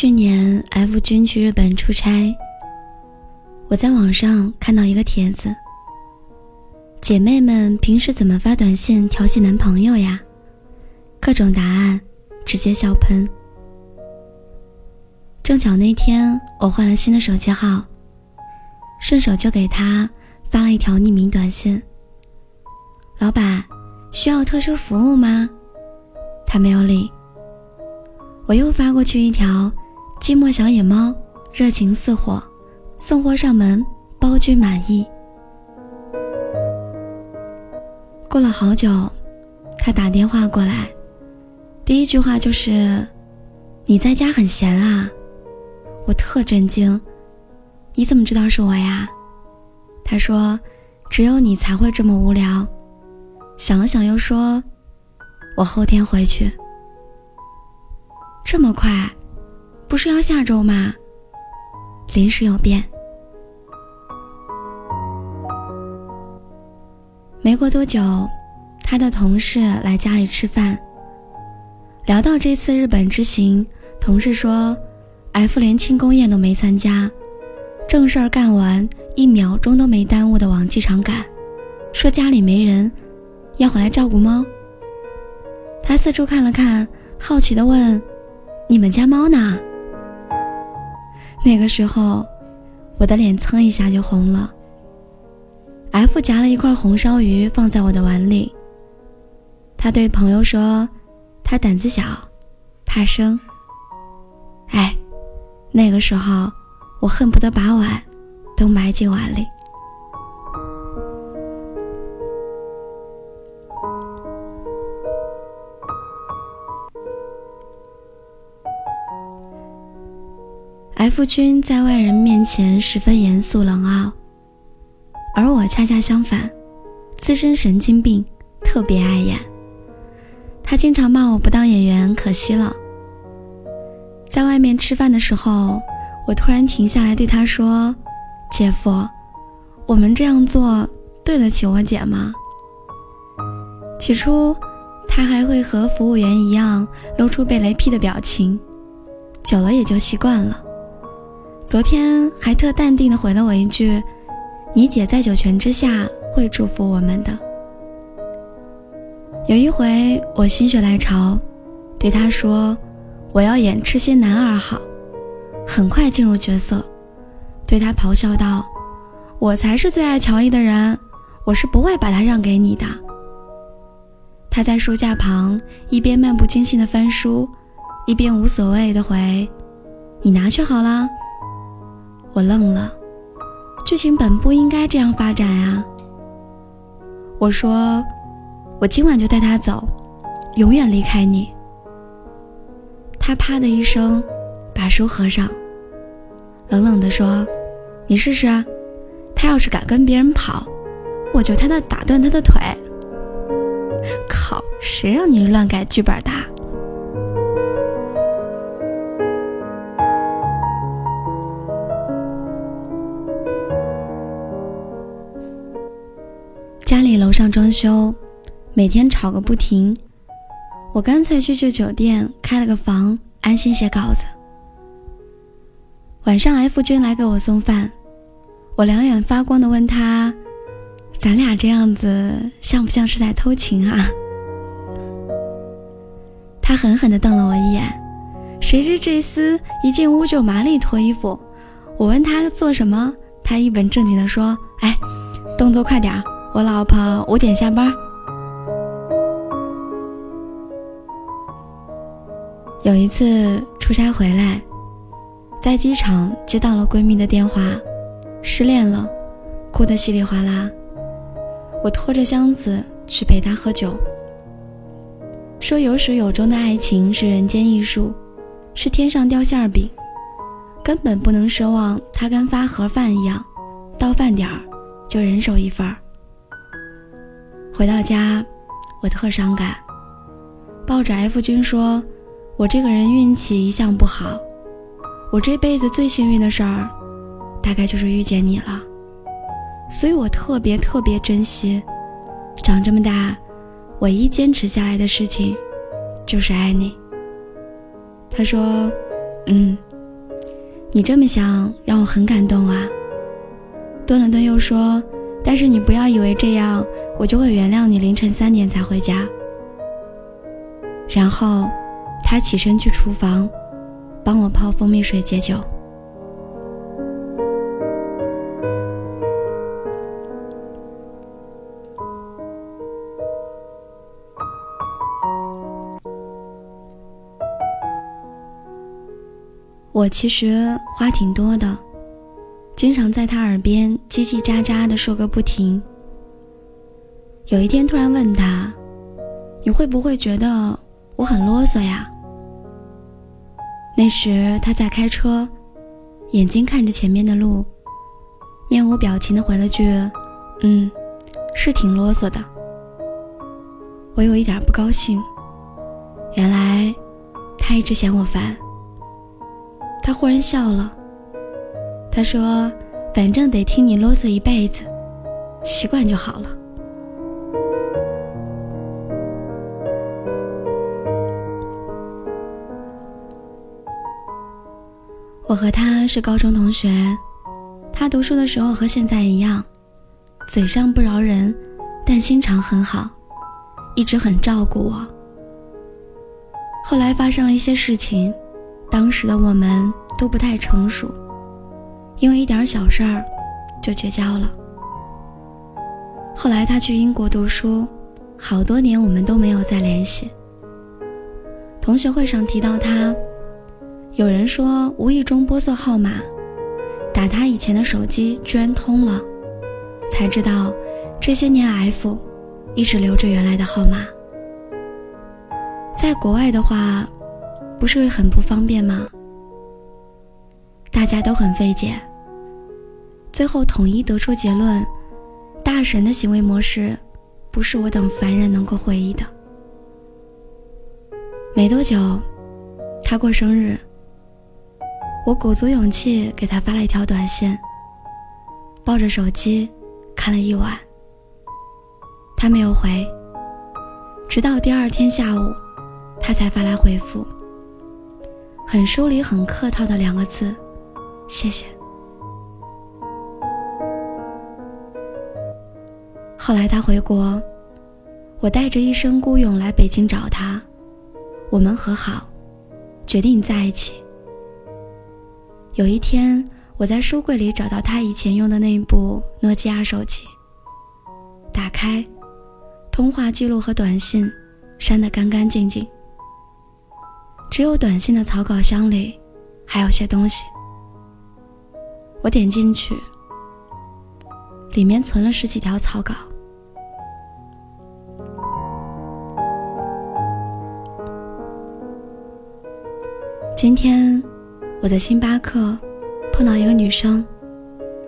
去年 F 君去日本出差，我在网上看到一个帖子：姐妹们平时怎么发短信调戏男朋友呀？各种答案，直接笑喷。正巧那天我换了新的手机号，顺手就给他发了一条匿名短信：“老板，需要特殊服务吗？”他没有理。我又发过去一条：“寂寞小野猫，热情似火，送货上门，包君满意。”过了好久，他打电话过来，第一句话就是：“你在家很闲啊？”我特震惊，“你怎么知道是我呀？”他说：“只有你才会这么无聊。”想了想又说：“我后天回去。”这么快，不是要下周吗？临时有变。没过多久，他的同事来家里吃饭，聊到这次日本之行，同事说，F 连庆功宴都没参加，正事儿干完，一秒钟都没耽误的往机场赶，说家里没人，要回来照顾猫。他四处看了看，好奇的问。你们家猫呢？那个时候，我的脸蹭一下就红了。F 夹了一块红烧鱼放在我的碗里。他对朋友说：“他胆子小，怕生。”哎，那个时候我恨不得把碗都埋进碗里。夫君在外人面前十分严肃冷傲，而我恰恰相反，资深神经病，特别碍眼。他经常骂我不当演员可惜了。在外面吃饭的时候，我突然停下来对他说：“姐夫，我们这样做对得起我姐吗？”起初，他还会和服务员一样露出被雷劈的表情，久了也就习惯了。昨天还特淡定的回了我一句：“你姐在九泉之下会祝福我们的。”有一回我心血来潮，对他说：“我要演痴心男二号。”很快进入角色，对他咆哮道：“我才是最爱乔伊的人，我是不会把他让给你的。”他在书架旁一边漫不经心的翻书，一边无所谓的回：“你拿去好了。”我愣了，剧情本不应该这样发展啊！我说，我今晚就带他走，永远离开你。他啪的一声，把书合上，冷冷地说：“你试试啊，他要是敢跟别人跑，我就他的打断他的腿。”靠，谁让你乱改剧本的？上装修，每天吵个不停。我干脆去去酒店开了个房，安心写稿子。晚上 F 君来给我送饭，我两眼发光的问他：“咱俩这样子像不像是在偷情啊？”他狠狠地瞪了我一眼。谁知这厮一进屋就麻利脱衣服。我问他做什么，他一本正经地说：“哎，动作快点儿。”我老婆五点下班。有一次出差回来，在机场接到了闺蜜的电话，失恋了，哭得稀里哗啦。我拖着箱子去陪她喝酒，说有始有终的爱情是人间艺术，是天上掉馅饼，根本不能奢望它跟发盒饭一样，到饭点儿就人手一份儿。回到家，我特伤感，抱着 F 君说：“我这个人运气一向不好，我这辈子最幸运的事儿，大概就是遇见你了。所以我特别特别珍惜，长这么大，唯一坚持下来的事情，就是爱你。”他说：“嗯，你这么想让我很感动啊。顿了顿又说：“但是你不要以为这样我就会原谅你凌晨三点才回家。”然后，他起身去厨房，帮我泡蜂蜜水解酒。我其实话挺多的，经常在他耳边叽叽喳喳的说个不停。有一天突然问他：“你会不会觉得我很啰嗦呀？”那时他在开车，眼睛看着前面的路，面无表情的回了句：“嗯，是挺啰嗦的。”我有一点不高兴，原来他一直嫌我烦。他忽然笑了。他说：“反正得听你啰嗦一辈子，习惯就好了。”我和他是高中同学，他读书的时候和现在一样，嘴上不饶人，但心肠很好，一直很照顾我。后来发生了一些事情。当时的我们都不太成熟，因为一点小事儿就绝交了。后来他去英国读书，好多年我们都没有再联系。同学会上提到他，有人说无意中拨错号码，打他以前的手机居然通了，才知道这些年 F 一直留着原来的号码。在国外的话。不是会很不方便吗？大家都很费解，最后统一得出结论：大神的行为模式，不是我等凡人能够回忆的。没多久，他过生日，我鼓足勇气给他发了一条短信，抱着手机看了一晚，他没有回，直到第二天下午，他才发来回复。很疏离、很客套的两个字，谢谢。后来他回国，我带着一身孤勇来北京找他，我们和好，决定在一起。有一天，我在书柜里找到他以前用的那一部诺基亚手机，打开，通话记录和短信删得干干净净。只有短信的草稿箱里，还有些东西。我点进去，里面存了十几条草稿。今天我在星巴克碰到一个女生，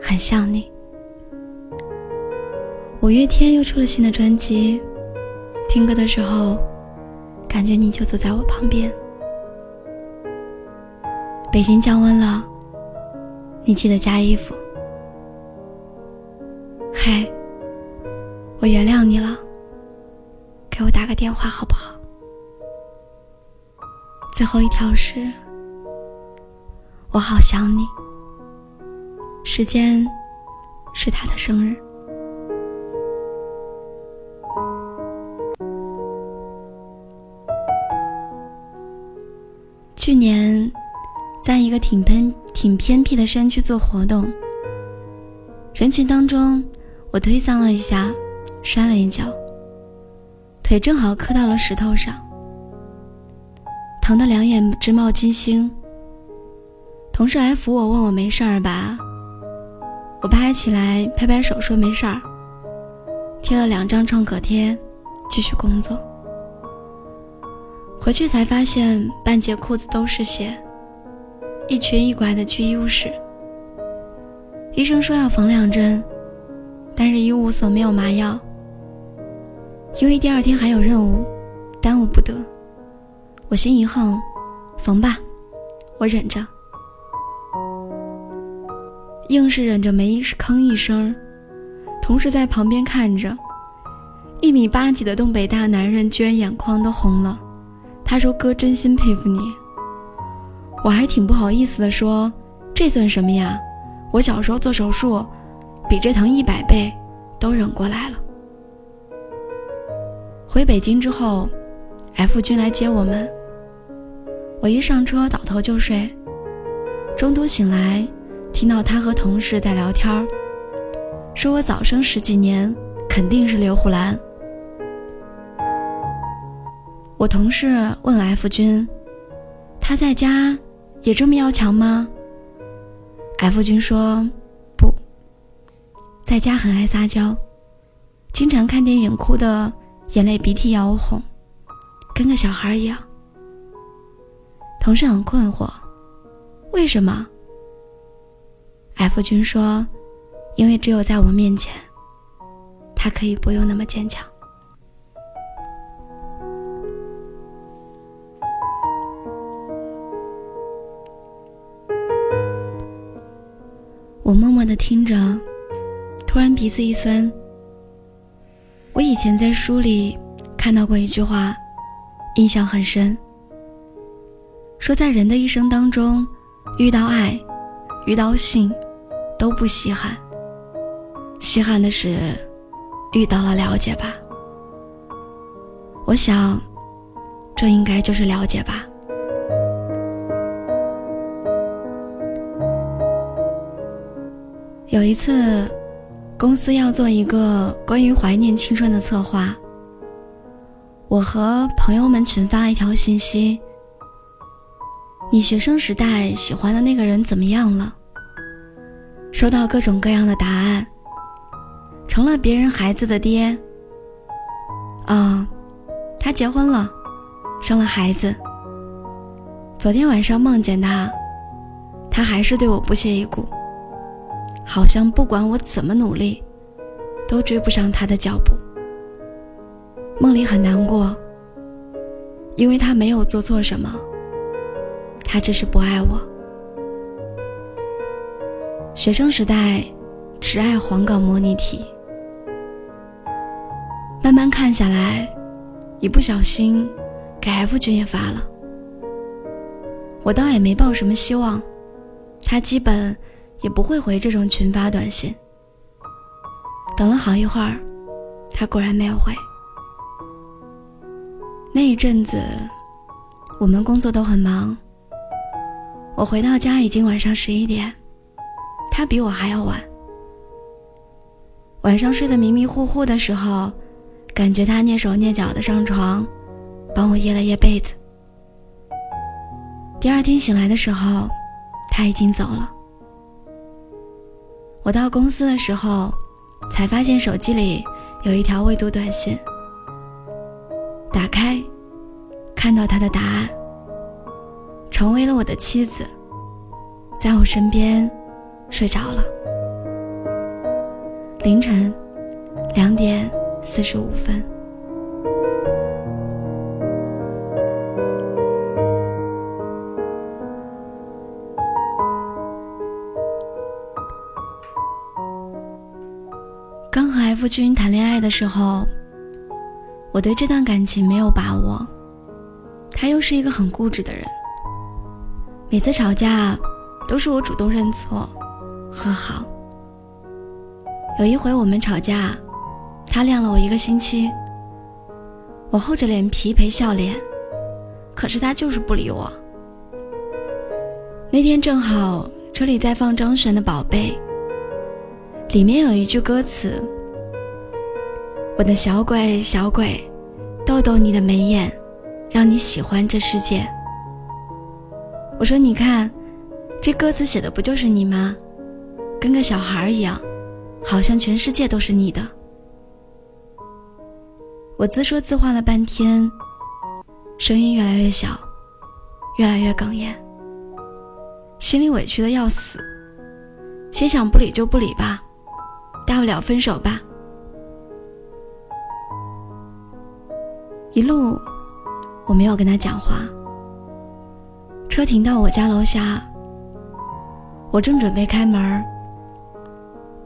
很像你。五月天又出了新的专辑，听歌的时候，感觉你就坐在我旁边。北京降温了，你记得加衣服。嗨，我原谅你了，给我打个电话好不好？最后一条是，我好想你。时间是他的生日。去年。在一个挺偏挺偏僻的山区做活动，人群当中，我推搡了一下，摔了一跤，腿正好磕到了石头上，疼得两眼直冒金星。同事来扶我，问我没事儿吧？我拍起来拍拍手说没事儿，贴了两张创可贴，继续工作。回去才发现半截裤子都是血。一瘸一拐的去医务室，医生说要缝两针，但是医务所没有麻药，因为第二天还有任务，耽误不得。我心一横，缝吧，我忍着，硬是忍着没吭一声。同事在旁边看着，一米八几的东北大男人居然眼眶都红了。他说：“哥，真心佩服你。”我还挺不好意思的说：“这算什么呀？我小时候做手术，比这疼一百倍，都忍过来了。回北京之后，F 君来接我们。我一上车倒头就睡，中途醒来，听到他和同事在聊天说我早生十几年，肯定是刘胡兰。我同事问 F 君：“他在家也这么要强吗？”F 君说：“不，在家很爱撒娇，经常看电影哭的眼泪鼻涕要我哄，跟个小孩一样。”同事很困惑：“为什么？”F 君说：“因为只有在我面前，他可以不用那么坚强。”我默默的听着，突然鼻子一酸。我以前在书里看到过一句话，印象很深。说在人的一生当中，遇到爱，遇到性，都不稀罕。稀罕的是遇到了了解吧。我想，这应该就是了解吧。有一次，公司要做一个关于怀念青春的策划，我和朋友们群发了一条信息：“你学生时代喜欢的那个人怎么样了？”收到各种各样的答案。成了别人孩子的爹。啊，他结婚了，生了孩子。昨天晚上梦见他，他还是对我不屑一顾。好像不管我怎么努力，都追不上他的脚步。梦里很难过，因为他没有做错什么，他只是不爱我。学生时代只爱黄冈模拟题，慢慢看下来，一不小心给 F 君也发了，我倒也没抱什么希望，他基本。也不会回这种群发短信。等了好一会儿，他果然没有回。那一阵子，我们工作都很忙。我回到家已经晚上十一点，他比我还要晚。晚上睡得迷迷糊糊的时候，感觉他蹑手蹑脚的上床，帮我掖了掖被子。第二天醒来的时候，他已经走了。我到公司的时候，才发现手机里有一条未读短信。打开，看到他的答案，成为了我的妻子，在我身边睡着了。凌晨两点四十五分。刚和 F 君谈恋爱的时候，我对这段感情没有把握。他又是一个很固执的人，每次吵架都是我主动认错、和好。有一回我们吵架，他晾了我一个星期，我厚着脸皮陪笑脸，可是他就是不理我。那天正好车里在放张悬的《宝贝》，里面有一句歌词。我的小鬼，小鬼，逗逗你的眉眼，让你喜欢这世界。我说，你看，这歌词写的不就是你吗？跟个小孩一样，好像全世界都是你的。我自说自话了半天，声音越来越小，越来越哽咽，心里委屈的要死，心想不理就不理吧，大不了分手吧。一路，我没有跟他讲话。车停到我家楼下，我正准备开门，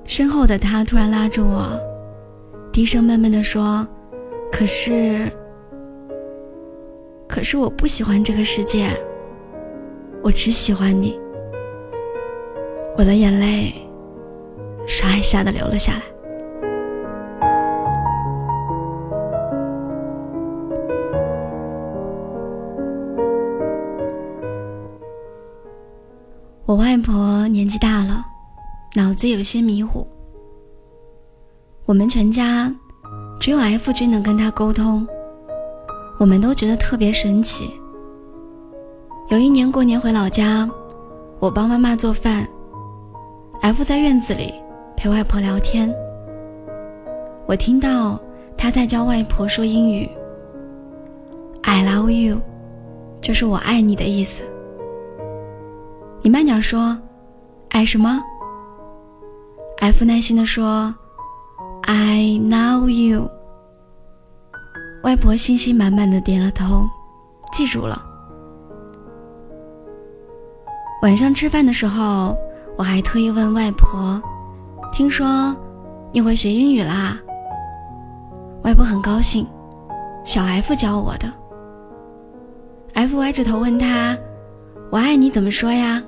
身后的他突然拉住我，低声闷闷地说：“可是，可是我不喜欢这个世界，我只喜欢你。”我的眼泪唰一下的流了下来。我外婆年纪大了，脑子有些迷糊。我们全家只有 F 君能跟他沟通，我们都觉得特别神奇。有一年过年回老家，我帮妈妈做饭，F 在院子里陪外婆聊天。我听到他在教外婆说英语，“I love you”，就是我爱你的意思。你慢点说，爱什么？F 耐心的说，I know you。外婆信心满满的点了头，记住了。晚上吃饭的时候，我还特意问外婆，听说你会学英语啦？外婆很高兴，小 F 教我的。F 歪着头问他，我爱你怎么说呀？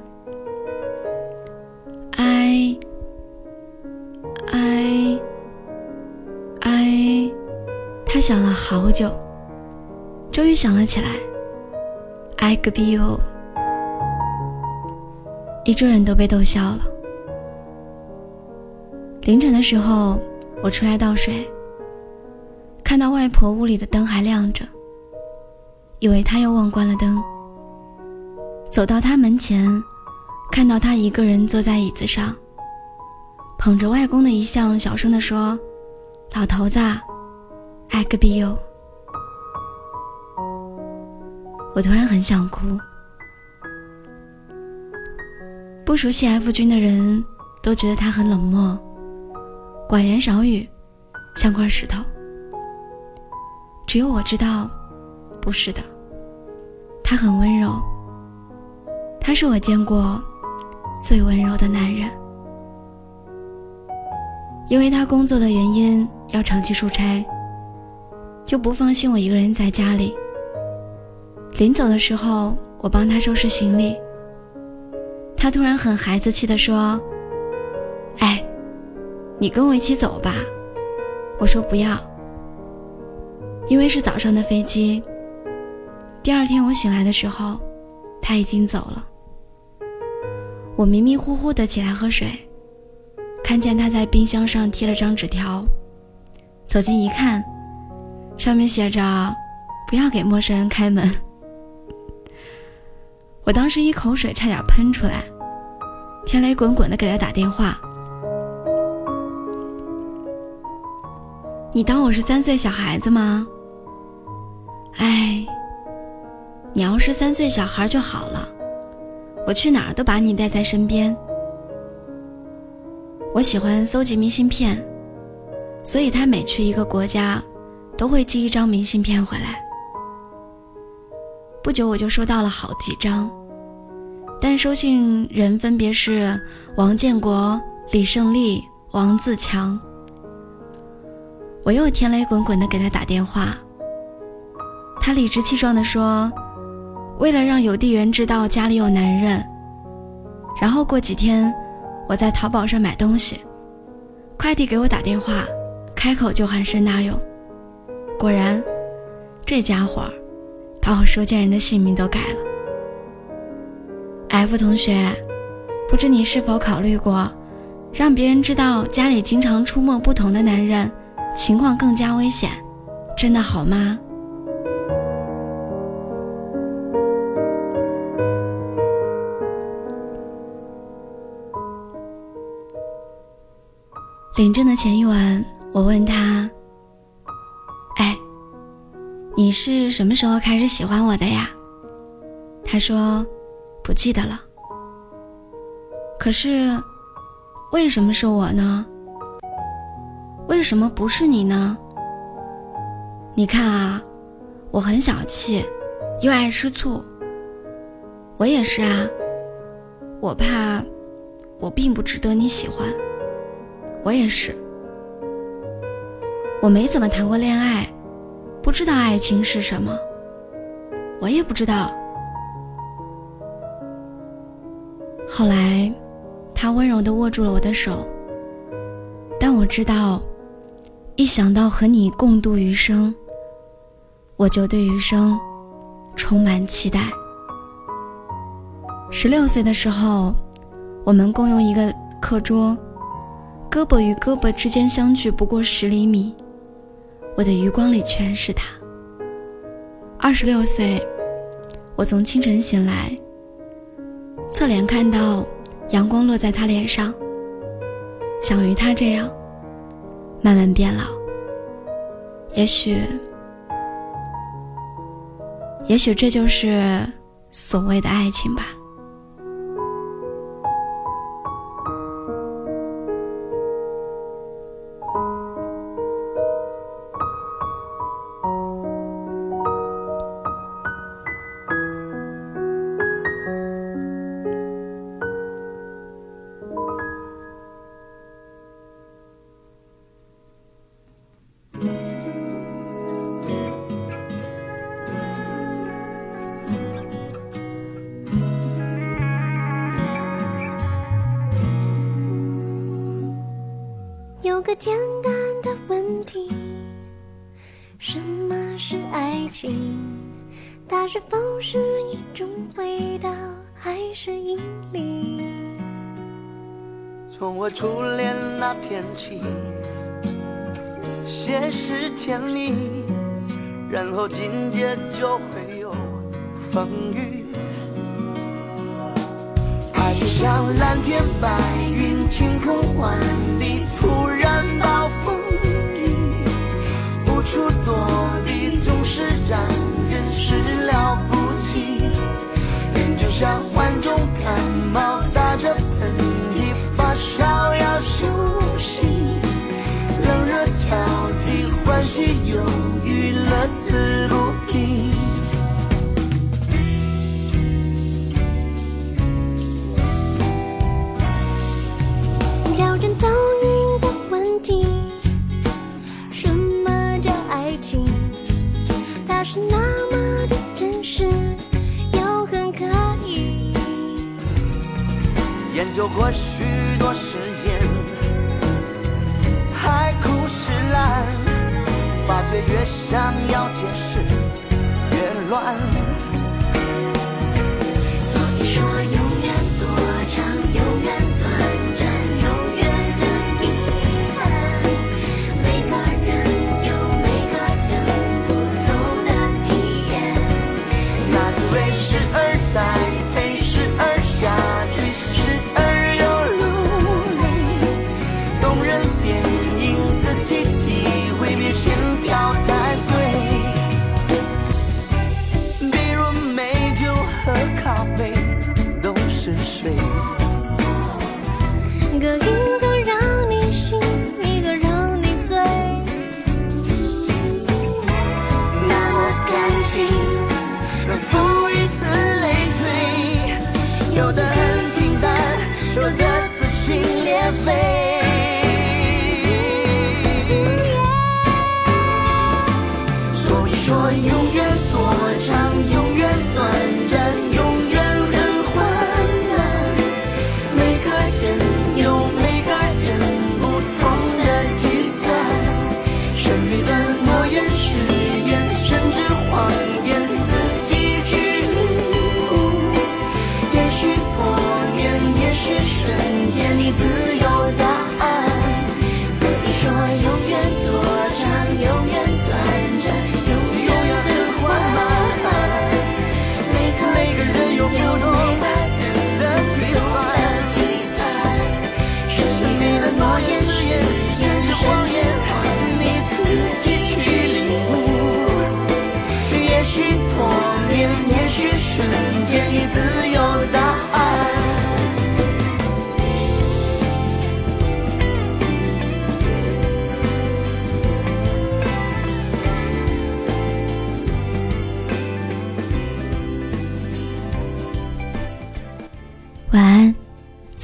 想了好久，终于想了起来。I could be you。一桌人都被逗笑了。凌晨的时候，我出来倒水，看到外婆屋里的灯还亮着，以为她又忘关了灯。走到她门前，看到她一个人坐在椅子上，捧着外公的遗像，小声地说：“老头子。” I could be you。我突然很想哭。不熟悉 F 君的人都觉得他很冷漠，寡言少语，像块石头。只有我知道，不是的，他很温柔。他是我见过最温柔的男人。因为他工作的原因要长期出差。又不放心我一个人在家里。临走的时候，我帮他收拾行李。他突然很孩子气地说：“哎，你跟我一起走吧。”我说：“不要，因为是早上的飞机。”第二天我醒来的时候，他已经走了。我迷迷糊糊的起来喝水，看见他在冰箱上贴了张纸条，走近一看。上面写着：“不要给陌生人开门。”我当时一口水差点喷出来，天雷滚滚的给他打电话：“你当我是三岁小孩子吗？哎，你要是三岁小孩就好了，我去哪儿都把你带在身边。我喜欢搜集明信片，所以他每去一个国家。”都会寄一张明信片回来。不久我就收到了好几张，但收信人分别是王建国、李胜利、王自强。我又天雷滚滚的给他打电话，他理直气壮的说：“为了让邮递员知道家里有男人。”然后过几天，我在淘宝上买东西，快递给我打电话，开口就喊申大勇。果然，这家伙把我收件人的姓名都改了。F 同学，不知你是否考虑过，让别人知道家里经常出没不同的男人，情况更加危险，真的好吗？领证的前一晚，我问他。你是什么时候开始喜欢我的呀？他说，不记得了。可是，为什么是我呢？为什么不是你呢？你看啊，我很小气，又爱吃醋。我也是啊。我怕，我并不值得你喜欢。我也是。我没怎么谈过恋爱。不知道爱情是什么，我也不知道。后来，他温柔地握住了我的手，但我知道，一想到和你共度余生，我就对余生充满期待。十六岁的时候，我们共用一个课桌，胳膊与胳膊之间相距不过十厘米，我的余光里全是他。二十六岁，我从清晨醒来，侧脸看到阳光落在他脸上，想与他这样慢慢变老。也许，也许这就是所谓的爱情吧。个简单的问题：什么是爱情？它是否是一种味道，还是引力？从我初恋那天起，先是甜蜜，然后紧接就会有风雨。爱就像蓝天白云，晴空万里替，欢喜忧郁，乐此不疲。较真遭遇的问题，什么叫爱情？它是那么的真实，又很可疑。研究过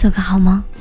做个好梦。